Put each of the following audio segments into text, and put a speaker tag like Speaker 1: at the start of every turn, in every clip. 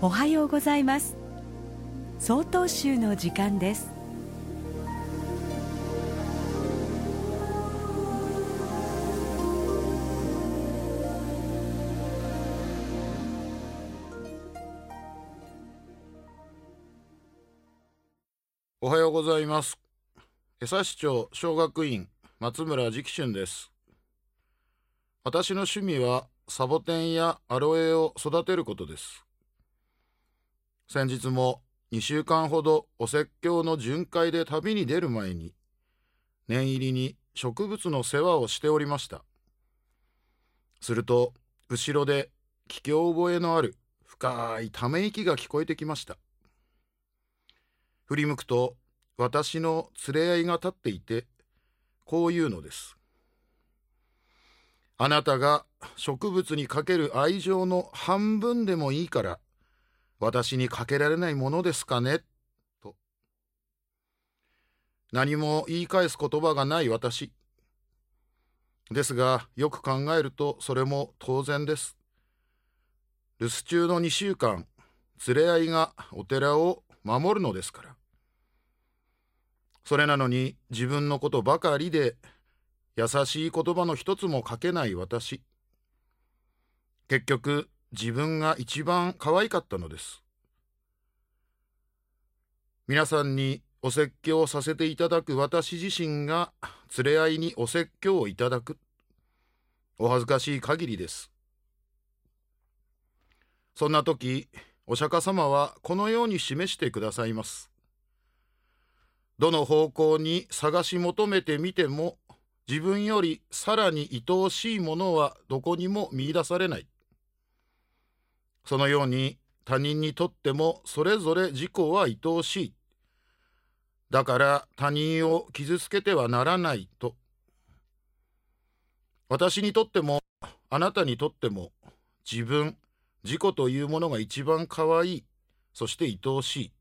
Speaker 1: おはようございます。総統集の時間です。
Speaker 2: おはようございます。江差町小学院松村直春です。私の趣味はサボテンやアロエを育てることです。先日も2週間ほどお説教の巡回で旅に出る前に念入りに植物の世話をしておりました。すると後ろで聞き覚えのある深いため息が聞こえてきました。振り向くと私の連れ合いが立っていてこういうのです。あなたが植物にかける愛情の半分でもいいから私にかけられないものですかね？と。何も言い返す言葉がない私。ですがよく考えるとそれも当然です。留守中の2週間連れ合いがお寺を守るのですから。それなのに自分のことばかりで優しい言葉の一つもかけない私。結局自分が一番可愛かったのです。皆さんにお説教させていただく私自身が連れ合いにお説教をいただく。お恥ずかしい限りです。そんな時お釈迦様はこのように示してくださいます。どの方向に探し求めてみても自分よりさらに愛おしいものはどこにも見いだされない。そのように他人にとってもそれぞれ自己は愛おしい。だから他人を傷つけてはならないと。私にとってもあなたにとっても自分自己というものが一番可愛い。そして愛おしい。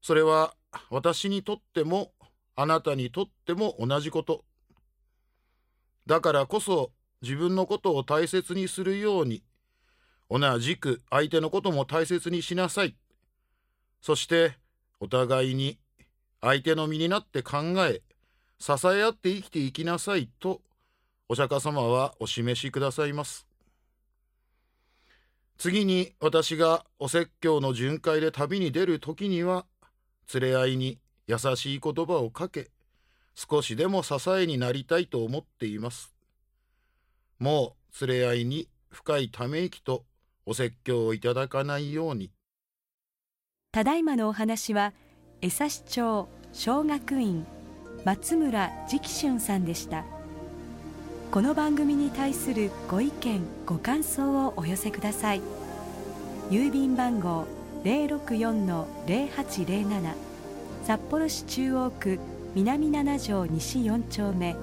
Speaker 2: それは私にとってもあなたにとっても同じこと。だからこそ自分のことを大切にするように同じく相手のことも大切にしなさい。そしてお互いに相手の身になって考え支え合って生きていきなさいとお釈迦様はお示しくださいます。次に私がお説教の巡回で旅に出る時には連れ合いに優しい言葉をかけ少しでも支えになりたいと思っています。もう連れ合いに深いため息とお説教をいただかないように。
Speaker 1: ただいまのお話は江差町小学院松村直春さんでした。この番組に対するご意見ご感想をお寄せください。郵便番号064-0807札幌市中央区南7条西4丁目。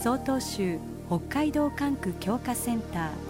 Speaker 1: 曹洞州北海道管区強化センター。